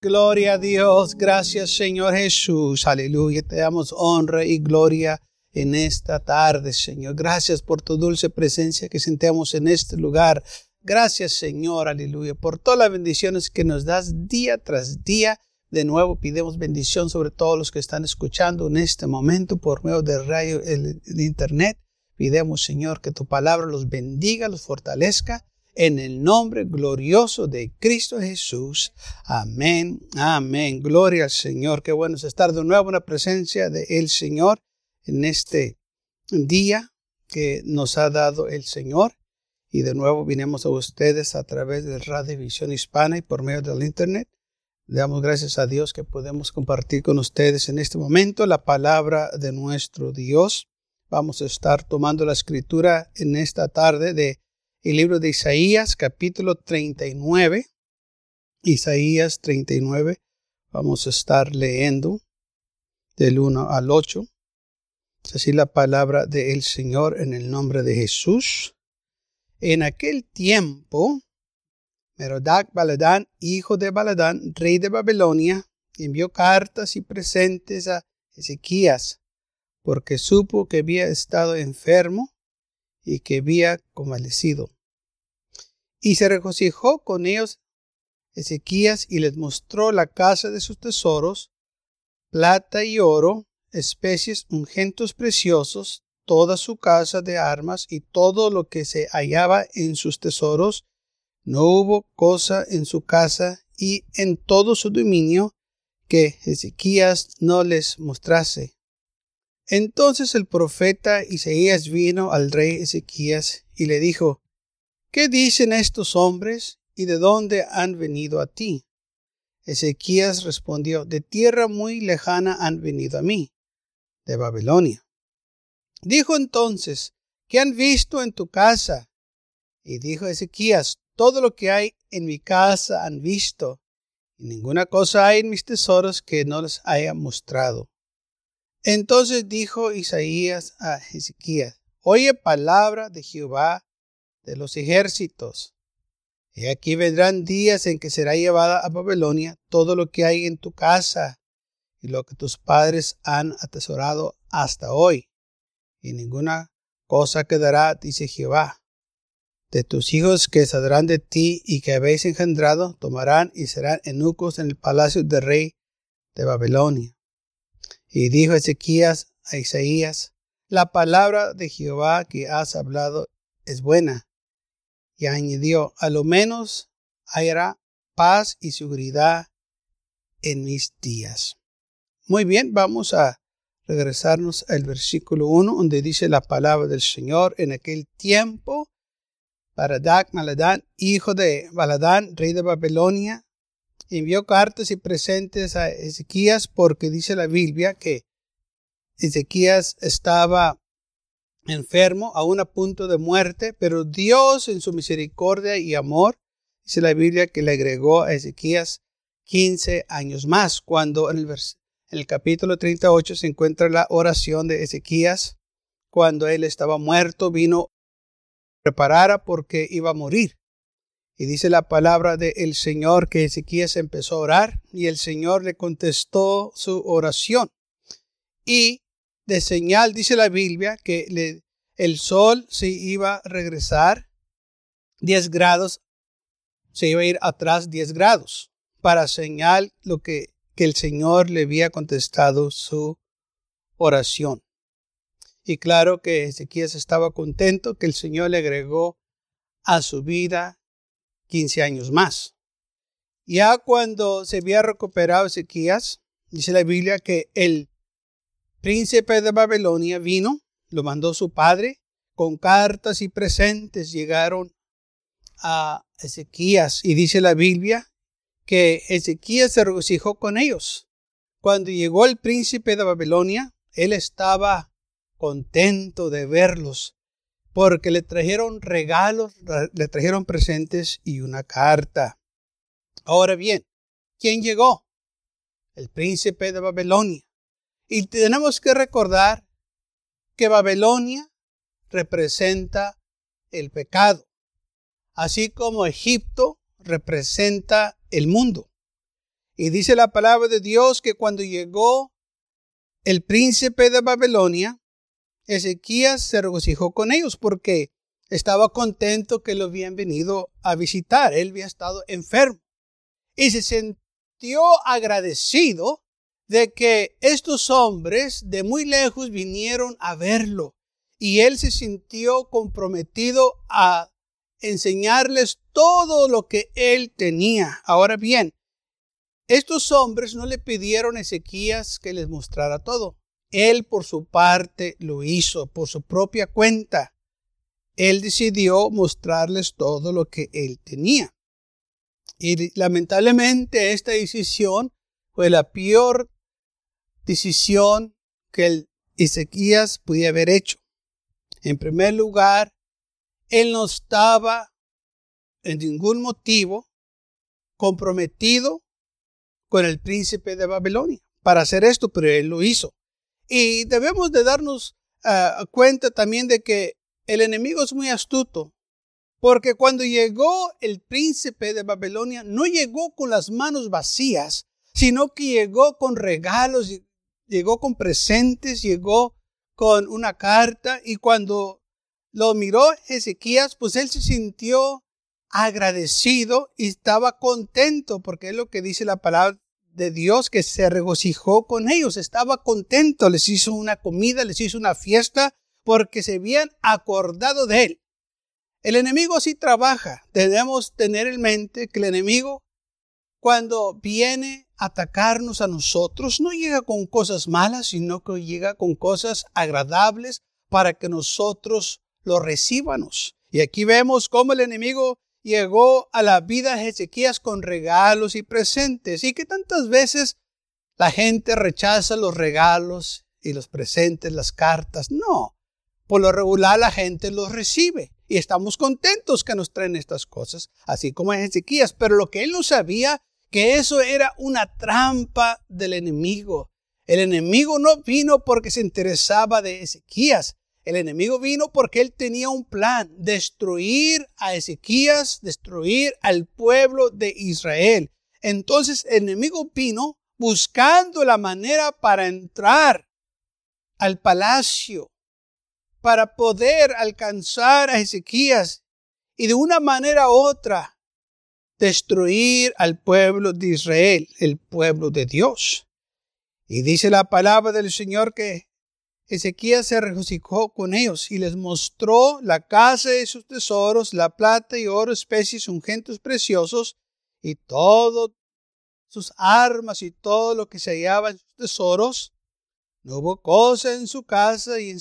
Gloria a Dios, gracias Señor Jesús, aleluya, te damos honra y gloria en esta tarde, Señor. Gracias por tu dulce presencia que sentemos en este lugar. Gracias Señor, aleluya, por todas las bendiciones que nos das día tras día. De nuevo pidemos bendición sobre todos los que están escuchando en este momento por medio de radio, el internet. Pidemos Señor que tu palabra los bendiga, los fortalezca en el nombre glorioso de Cristo Jesús. Amén, amén. Gloria al Señor. Qué bueno es estar de nuevo en la presencia del Señor en este día que nos ha dado el Señor. Y de nuevo vinimos a ustedes a través de Radio Visión Hispana y por medio del Internet. Le damos gracias a Dios que podemos compartir con ustedes en este momento la palabra de nuestro Dios. Vamos a estar tomando la escritura en esta tarde de el libro de Isaías capítulo 39. Isaías 39. Vamos a estar leyendo del 1 al 8. Es así la palabra del Señor en el nombre de Jesús. En aquel tiempo, Merodac Baladán, hijo de Baladán, rey de Babilonia, envió cartas y presentes a Ezequías, porque supo que había estado enfermo y que había convalecido. Y se regocijó con ellos Ezequías y les mostró la casa de sus tesoros, plata y oro, especies, ungentes preciosos, toda su casa de armas y todo lo que se hallaba en sus tesoros. No hubo cosa en su casa y en todo su dominio que Ezequías no les mostrase. Entonces el profeta Isaías vino al rey Ezequías y le dijo, ¿Qué dicen estos hombres y de dónde han venido a ti? Ezequías respondió, de tierra muy lejana han venido a mí, de Babilonia. Dijo entonces, ¿qué han visto en tu casa? Y dijo Ezequías, todo lo que hay en mi casa han visto, y ninguna cosa hay en mis tesoros que no les haya mostrado. Entonces dijo Isaías a Ezequías, Oye palabra de Jehová de los ejércitos. Y aquí vendrán días en que será llevada a Babilonia todo lo que hay en tu casa y lo que tus padres han atesorado hasta hoy. Y ninguna cosa quedará, dice Jehová. De tus hijos que saldrán de ti y que habéis engendrado, tomarán y serán eunucos en el palacio del rey de Babilonia. Y dijo Ezequías a Isaías, la palabra de Jehová que has hablado es buena. Y añadió, a lo menos habrá paz y seguridad en mis días. Muy bien, vamos a regresarnos al versículo 1, donde dice la palabra del Señor en aquel tiempo. Baradak Maladán, hijo de Baladán, rey de Babilonia, envió cartas y presentes a Ezequías porque dice la Biblia que Ezequías estaba enfermo, aún a punto de muerte, pero Dios en su misericordia y amor, dice la Biblia que le agregó a Ezequías 15 años más, cuando en el, en el capítulo 38 se encuentra la oración de Ezequías, cuando él estaba muerto, vino preparara porque iba a morir. Y dice la palabra del Señor que Ezequías empezó a orar y el Señor le contestó su oración. Y de señal dice la Biblia que le, el sol se iba a regresar 10 grados, se iba a ir atrás 10 grados para señal lo que, que el Señor le había contestado su oración. Y claro que Ezequías estaba contento que el Señor le agregó a su vida 15 años más. Ya cuando se había recuperado Ezequías, dice la Biblia que el príncipe de Babilonia vino, lo mandó su padre, con cartas y presentes llegaron a Ezequías y dice la Biblia que Ezequías se regocijó con ellos. Cuando llegó el príncipe de Babilonia, él estaba contento de verlos porque le trajeron regalos, le trajeron presentes y una carta. Ahora bien, ¿quién llegó? El príncipe de Babilonia. Y tenemos que recordar que Babilonia representa el pecado, así como Egipto representa el mundo. Y dice la palabra de Dios que cuando llegó el príncipe de Babilonia, Ezequías se regocijó con ellos porque estaba contento que lo habían venido a visitar. Él había estado enfermo. Y se sintió agradecido de que estos hombres de muy lejos vinieron a verlo. Y él se sintió comprometido a enseñarles todo lo que él tenía. Ahora bien, estos hombres no le pidieron a Ezequías que les mostrara todo. Él por su parte lo hizo por su propia cuenta. Él decidió mostrarles todo lo que él tenía. Y lamentablemente esta decisión fue la peor decisión que el Ezequías podía haber hecho. En primer lugar, él no estaba en ningún motivo comprometido con el príncipe de Babilonia para hacer esto, pero él lo hizo. Y debemos de darnos ah, cuenta también de que el enemigo es muy astuto, porque cuando llegó el príncipe de Babilonia, no llegó con las manos vacías, sino que llegó con regalos, llegó con presentes, llegó con una carta, y cuando lo miró Ezequías, pues él se sintió agradecido y estaba contento, porque es lo que dice la palabra de Dios, que se regocijó con ellos, estaba contento, les hizo una comida, les hizo una fiesta, porque se habían acordado de él. El enemigo sí trabaja, debemos tener en mente que el enemigo, cuando viene atacarnos a nosotros, no llega con cosas malas, sino que llega con cosas agradables para que nosotros lo recíbanos. Y aquí vemos cómo el enemigo llegó a la vida de Ezequías con regalos y presentes y que tantas veces la gente rechaza los regalos y los presentes, las cartas. No, por lo regular la gente los recibe y estamos contentos que nos traen estas cosas, así como Ezequías, pero lo que él no sabía que eso era una trampa del enemigo. El enemigo no vino porque se interesaba de Ezequías, el enemigo vino porque él tenía un plan, destruir a Ezequías, destruir al pueblo de Israel. Entonces el enemigo vino buscando la manera para entrar al palacio, para poder alcanzar a Ezequías y de una manera u otra destruir al pueblo de Israel, el pueblo de Dios. Y dice la palabra del Señor que Ezequías se regocijó con ellos y les mostró la casa de sus tesoros, la plata y oro, especies, ungentes preciosos y todo sus armas y todo lo que se hallaba en sus tesoros. No hubo cosa en su casa y en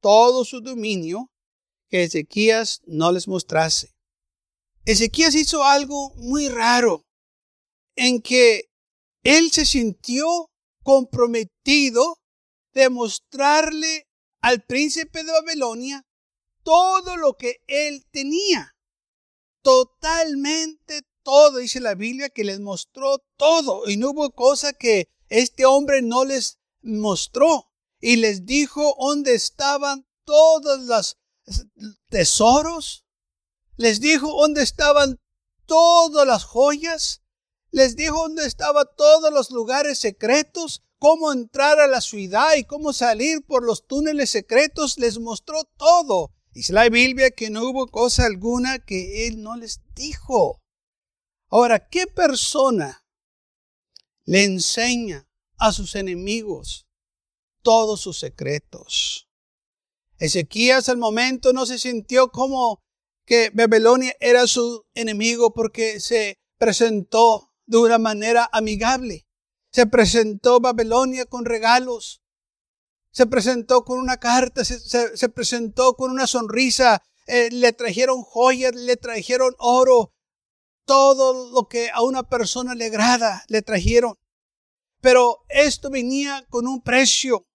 todo su dominio que Ezequías no les mostrase. Ezequías hizo algo muy raro en que él se sintió comprometido demostrarle al príncipe de Babilonia todo lo que él tenía. Totalmente todo, dice la Biblia, que les mostró todo. Y no hubo cosa que este hombre no les mostró. Y les dijo dónde estaban todos los tesoros. Les dijo dónde estaban todas las joyas. Les dijo dónde estaban todos los lugares secretos cómo entrar a la ciudad y cómo salir por los túneles secretos, les mostró todo. Dice la Biblia que no hubo cosa alguna que él no les dijo. Ahora, ¿qué persona le enseña a sus enemigos todos sus secretos? Ezequías al momento no se sintió como que Babilonia era su enemigo porque se presentó de una manera amigable. Se presentó Babilonia con regalos. Se presentó con una carta, se, presentó con una sonrisa. Eh, le trajeron joyas, le trajeron oro. Todo lo que a una persona le le trajeron. Pero esto venía con un precio.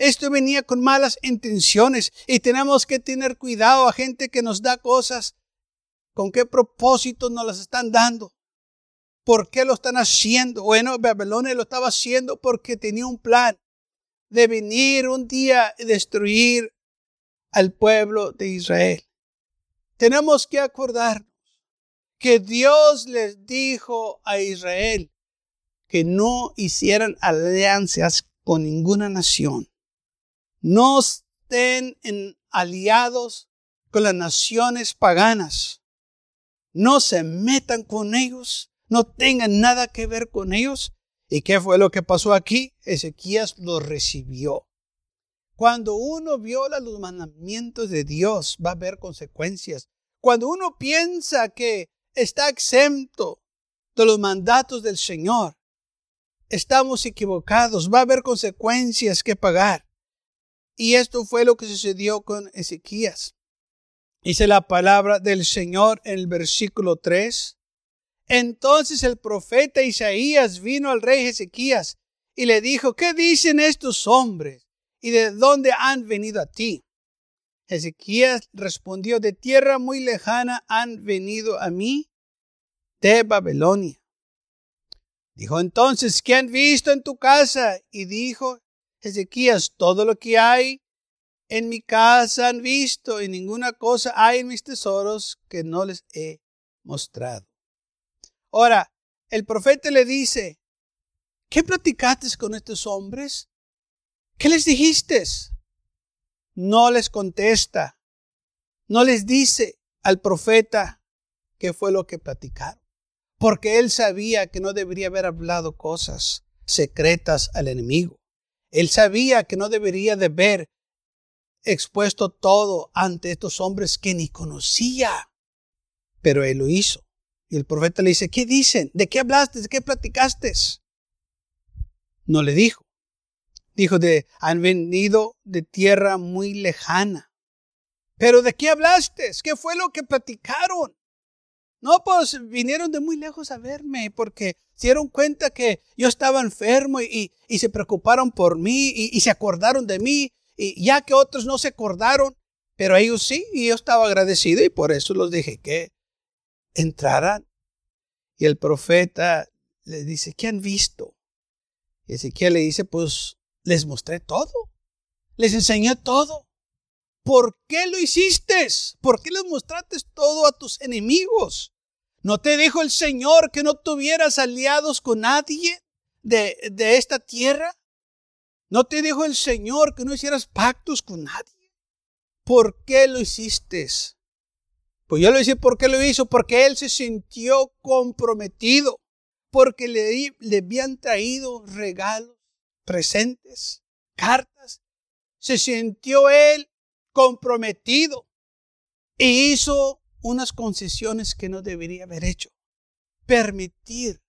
Esto venía con malas intenciones y tenemos que tener cuidado a gente que nos da cosas. ¿Con qué propósito nos las están dando? ¿Por qué lo están haciendo? Bueno, Babilonia lo estaba haciendo porque tenía un plan de venir un día y destruir al pueblo de Israel. Tenemos que acordarnos que Dios les dijo a Israel que no hicieran alianzas con ninguna nación. No estén en aliados con las naciones paganas. No se metan con ellos, no tengan nada que ver con ellos. ¿Y qué fue lo que pasó aquí? Ezequías lo recibió. Cuando uno viola los mandamientos de Dios, va a haber consecuencias. Cuando uno piensa que está exento de los mandatos del Señor, estamos equivocados, va a haber consecuencias que pagar. Y esto fue lo que sucedió con Ezequías. Dice la palabra del Señor en el versículo 3. Entonces el profeta Isaías vino al rey Ezequías y le dijo, ¿qué dicen estos hombres? ¿Y de dónde han venido a ti? Ezequías respondió, de tierra muy lejana han venido a mí, de Babilonia. Dijo entonces, ¿qué han visto en tu casa? Y dijo Ezequías, todo lo que hay en mi casa han visto y ninguna cosa hay en mis tesoros que no les he mostrado. Ahora, el profeta le dice, ¿qué platicaste con estos hombres? ¿Qué les dijiste? No les contesta. No les dice al profeta qué fue lo que platicaron. Porque él sabía que no debería haber hablado cosas secretas al enemigo. Él sabía que no debería de haber expuesto todo ante estos hombres que ni conocía. Pero él lo hizo. Y el profeta le dice, ¿qué dicen? ¿De qué hablaste? ¿De qué platicaste? No le dijo. Dijo, de, han venido de tierra muy lejana. Pero ¿de qué hablaste? ¿Qué fue lo que platicaron? No, pues vinieron de muy lejos a verme porque se dieron cuenta que yo estaba enfermo y, se preocuparon por mí y, se acordaron de mí, y ya que otros no se acordaron, pero ellos sí, y yo estaba agradecido y por eso los dije que entraran. Y el profeta le dice, ¿qué han visto? Y Ezequiel le dice, pues les mostré todo, les enseñé todo. ¿Por qué lo hiciste? ¿Por qué les mostraste todo a tus enemigos? ¿No te dijo el Señor que no tuvieras aliados con nadie de, de esta tierra? ¿No te dijo el Señor que no hicieras pactos con nadie? ¿Por qué lo hiciste? Pues yo le dije por qué lo hizo, porque él se sintió comprometido, porque le, le habían traído regalos, presentes, cartas. Se sintió él comprometido e hizo unas concesiones que no debería haber hecho. Permitir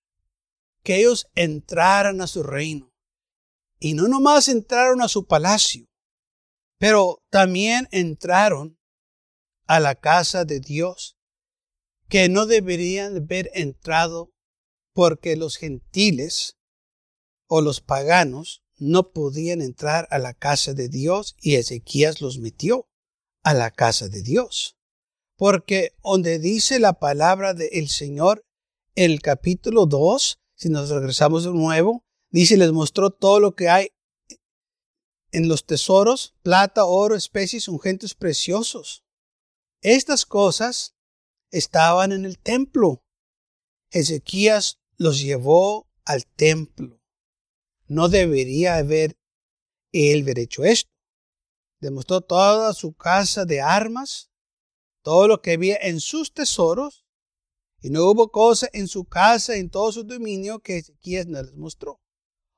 que ellos entraran a su reino. Y no nomás entraron a su palacio, pero también entraron a la casa de Dios, que no deberían haber entrado porque los gentiles o los paganos no podían entrar a la casa de Dios y Ezequías los metió a la casa de Dios. Porque donde dice la palabra del Señor, el capítulo 2, si nos regresamos de nuevo, dice, les mostró todo lo que hay en los tesoros, plata, oro, especies, ungentes preciosos. Estas cosas estaban en el templo. Ezequías los llevó al templo. No debería haber él haber hecho esto. Demostró toda su casa de armas, todo lo que había en sus tesoros, y no hubo cosa en su casa, en todo su dominio, que Ezequías no les mostró.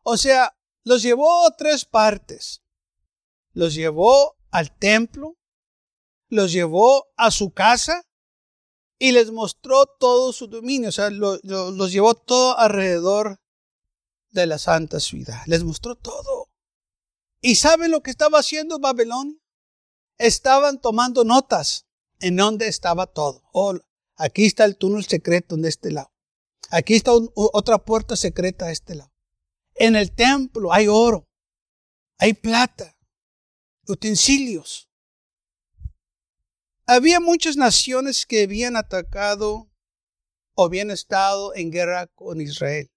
O sea, los llevó a tres partes. Los llevó al templo, los llevó a su casa y les mostró todo su dominio. O sea, los llevó todo alrededor de la santa ciudad. Les mostró todo. ¿Y saben lo que estaba haciendo Babilonia? Estaban tomando notas en dónde estaba todo. Oh, aquí está el túnel secreto en este lado. Aquí está otra puerta secreta a este lado. En el templo hay oro, hay plata, utensilios. Había muchas naciones que habían atacado o habían estado en guerra con Israel.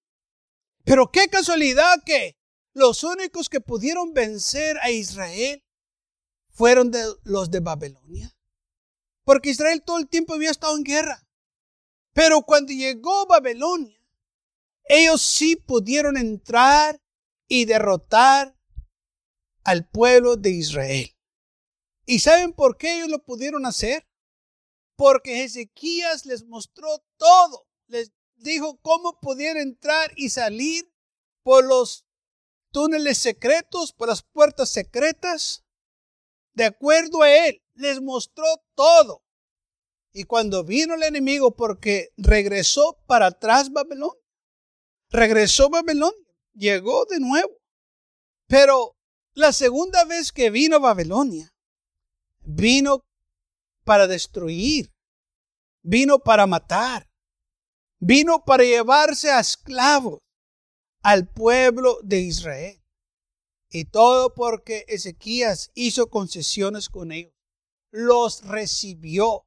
Pero qué casualidad que los únicos que pudieron vencer a Israel fueron los de Babilonia. Porque Israel todo el tiempo había estado en guerra. Pero cuando llegó Babilonia, ellos sí pudieron entrar y derrotar al pueblo de Israel. ¿Y saben por qué ellos lo pudieron hacer? Porque Ezequías les mostró todo. Les dijo cómo pudieron entrar y salir por los túneles secretos, por las puertas secretas. De acuerdo a él, les mostró todo. Y cuando vino el enemigo, porque regresó para atrás Babelón, regresó Babelón, llegó de nuevo. Pero la segunda vez que vino Babilonia, vino para destruir, vino para matar, vino para llevarse a esclavos al pueblo de Israel. Y todo porque Ezequías hizo concesiones con ellos. Los recibió.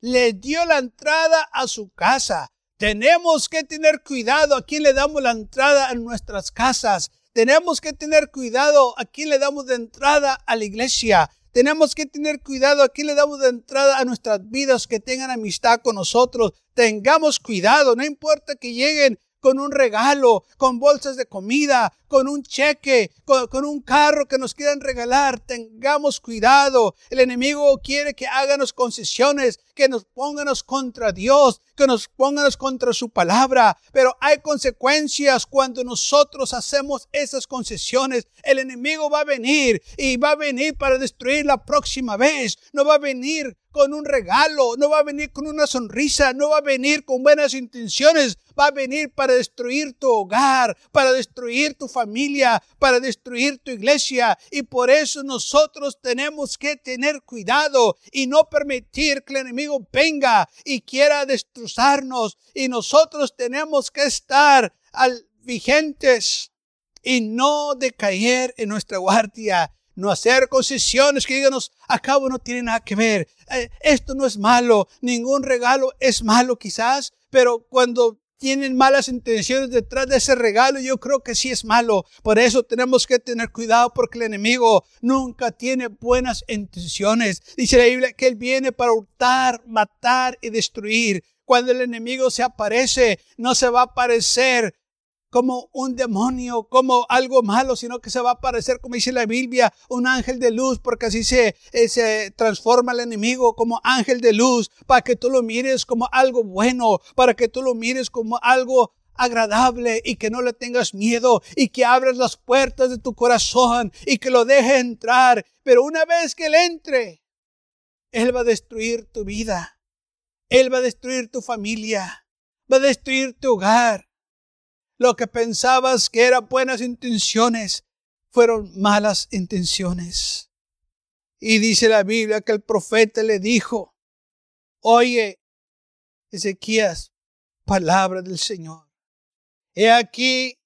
Les dio la entrada a su casa. Tenemos que tener cuidado a quién le damos la entrada a nuestras casas. Tenemos que tener cuidado a quién le damos de entrada a la iglesia. Tenemos que tener cuidado a le damos de entrada a nuestras vidas que tengan amistad con nosotros. Tengamos cuidado, no importa que lleguen con un regalo, con bolsas de comida, con un cheque, con, un carro que nos quieran regalar. Tengamos cuidado. El enemigo quiere que háganos concesiones, que nos pónganos contra Dios, que nos pónganos contra su palabra. Pero hay consecuencias cuando nosotros hacemos esas concesiones. El enemigo va a venir y va a venir para destruir la próxima vez. No va a venir con un regalo, no va a venir con una sonrisa, no va a venir con buenas intenciones, va a venir para destruir tu hogar, para destruir tu familia, para destruir tu iglesia. Y por eso nosotros tenemos que tener cuidado y no permitir que el enemigo venga y quiera destrozarnos. Y nosotros tenemos que estar al vigentes y no decaer en nuestra guardia no hacer concesiones que díganos, a cabo no tiene nada que ver. Eh, esto no es malo, ningún regalo es malo quizás, pero cuando tienen malas intenciones detrás de ese regalo, yo creo que sí es malo. Por eso tenemos que tener cuidado porque el enemigo nunca tiene buenas intenciones. Dice la Biblia que él viene para hurtar, matar y destruir. Cuando el enemigo se aparece, no se va a aparecer como un demonio, como algo malo, sino que se va a aparecer, como dice la Biblia, un ángel de luz, porque así se, eh, se transforma el enemigo como ángel de luz, para que tú lo mires como algo bueno, para que tú lo mires como algo agradable y que no le tengas miedo y que abras las puertas de tu corazón y que lo deje entrar. Pero una vez que él entre, él va a destruir tu vida. Él va a destruir tu familia. Va a destruir tu hogar lo que pensabas que eran buenas intenciones fueron malas intenciones. Y dice la Biblia que el profeta le dijo, oye, Ezequías, palabra del Señor. He aquí,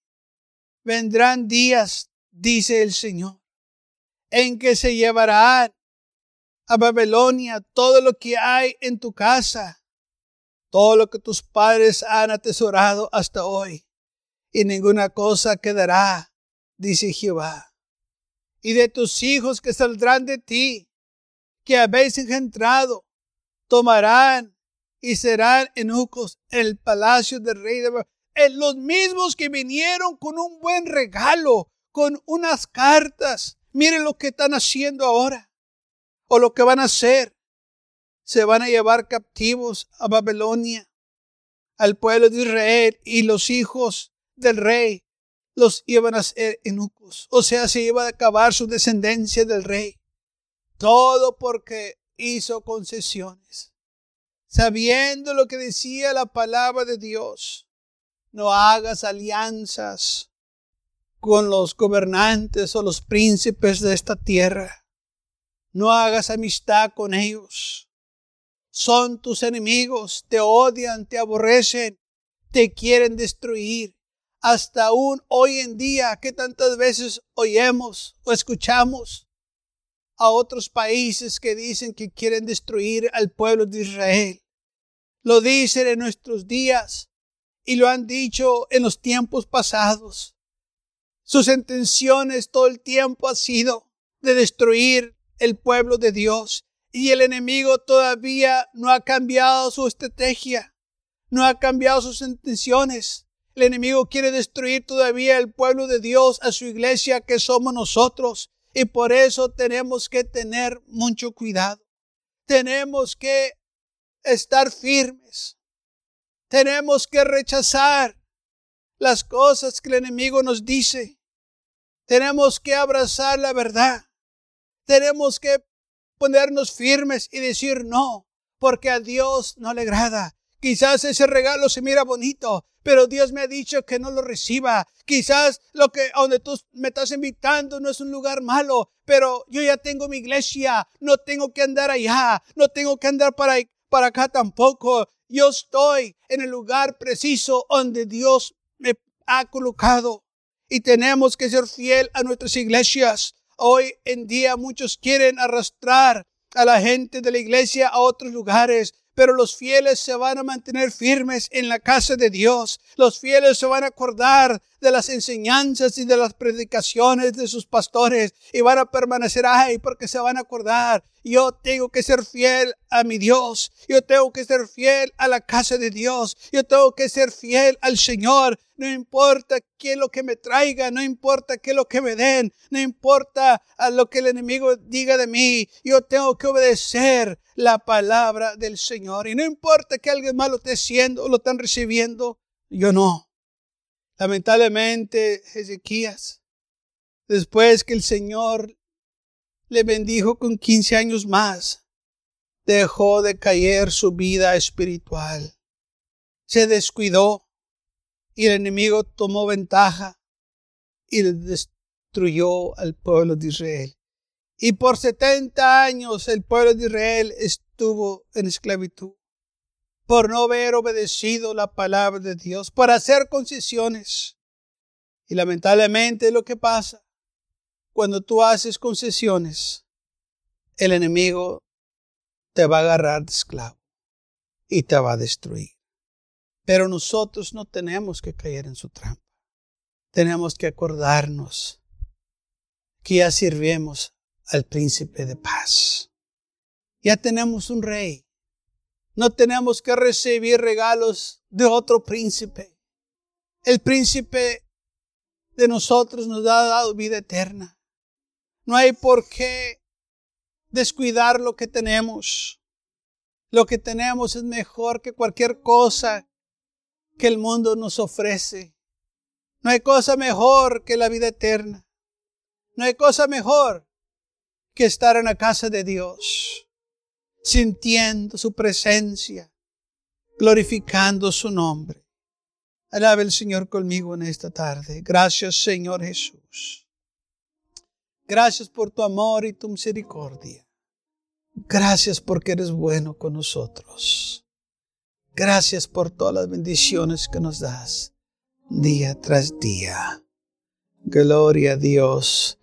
vendrán días, dice el Señor, en que se llevarán a Babilonia todo lo que hay en tu casa, todo lo que tus padres han atesorado hasta hoy y ninguna cosa quedará, dice Jehová. Y de tus hijos que saldrán de ti, que habéis engendrado, tomarán y serán eunucos el palacio del rey de en los mismos que vinieron con un buen regalo, con unas cartas. Miren lo que están haciendo ahora, o lo que van a hacer. Se van a llevar captivos a Babilonia, al pueblo de Israel y los hijos del rey los iban a ser eunucos. O sea, se iba a acabar su descendencia del rey. Todo porque hizo concesiones. Sabiendo lo que decía la palabra de Dios. No hagas alianzas con los gobernantes o los príncipes de esta tierra. No hagas amistad con ellos. Son tus enemigos, te odian, te aborrecen, te quieren destruir hasta aún hoy en día que tantas veces oímos o escuchamos a otros países que dicen que quieren destruir al pueblo de Israel. Lo dicen en nuestros días y lo han dicho en los tiempos pasados. Sus intenciones todo el tiempo ha sido de destruir el pueblo de Dios y el enemigo todavía no ha cambiado su estrategia, no ha cambiado sus intenciones. El enemigo quiere destruir todavía el pueblo de Dios, a su iglesia que somos nosotros. Y por eso tenemos que tener mucho cuidado. Tenemos que estar firmes. Tenemos que rechazar las cosas que el enemigo nos dice. Tenemos que abrazar la verdad. Tenemos que ponernos firmes y decir no, porque a Dios no le agrada. Quizás ese regalo se mira bonito, pero Dios me ha dicho que no lo reciba. Quizás lo que donde tú me estás invitando no es un lugar malo, pero yo ya tengo mi iglesia, no tengo que andar allá, no tengo que andar para, para acá tampoco. Yo estoy en el lugar preciso donde Dios me ha colocado y tenemos que ser fiel a nuestras iglesias. Hoy en día muchos quieren arrastrar a la gente de la iglesia a otros lugares, pero los fieles se van a mantener firmes en la casa de Dios. Los fieles se van a acordar de las enseñanzas y de las predicaciones de sus pastores y van a permanecer ahí porque se van a acordar. Yo tengo que ser fiel a mi Dios. Yo tengo que ser fiel a la casa de Dios. Yo tengo que ser fiel al Señor. No importa qué es lo que me traiga, no importa qué es lo que me den, no importa a lo que el enemigo diga de mí. Yo tengo que obedecer la palabra del Señor. Y no importa que alguien más lo esté haciendo o lo están recibiendo, yo no. Lamentablemente, Ezequías, después que el Señor le bendijo con 15 años más, dejó de caer su vida espiritual. Se descuidó y el enemigo tomó ventaja y destruyó al pueblo de Israel. Y por 70 años el pueblo de Israel estuvo en esclavitud por no haber obedecido la palabra de Dios, por hacer concesiones. Y lamentablemente lo que pasa cuando tú haces concesiones, el enemigo te va a agarrar de esclavo y te va a destruir. Pero nosotros no tenemos que caer en su trampa. Tenemos que acordarnos que ya sirvemos al príncipe de paz. Ya tenemos un rey. No tenemos que recibir regalos de otro príncipe. El príncipe de nosotros nos ha dado vida eterna. No hay por qué descuidar lo que tenemos. Lo que tenemos es mejor que cualquier cosa que el mundo nos ofrece. No hay cosa mejor que la vida eterna. No hay cosa mejor que estar en la casa de Dios, sintiendo su presencia, glorificando su nombre. Alabe el Señor conmigo en esta tarde. Gracias, Señor Jesús. Gracias por tu amor y tu misericordia. Gracias porque eres bueno con nosotros. Gracias por todas las bendiciones que nos das día tras día. Gloria a Dios.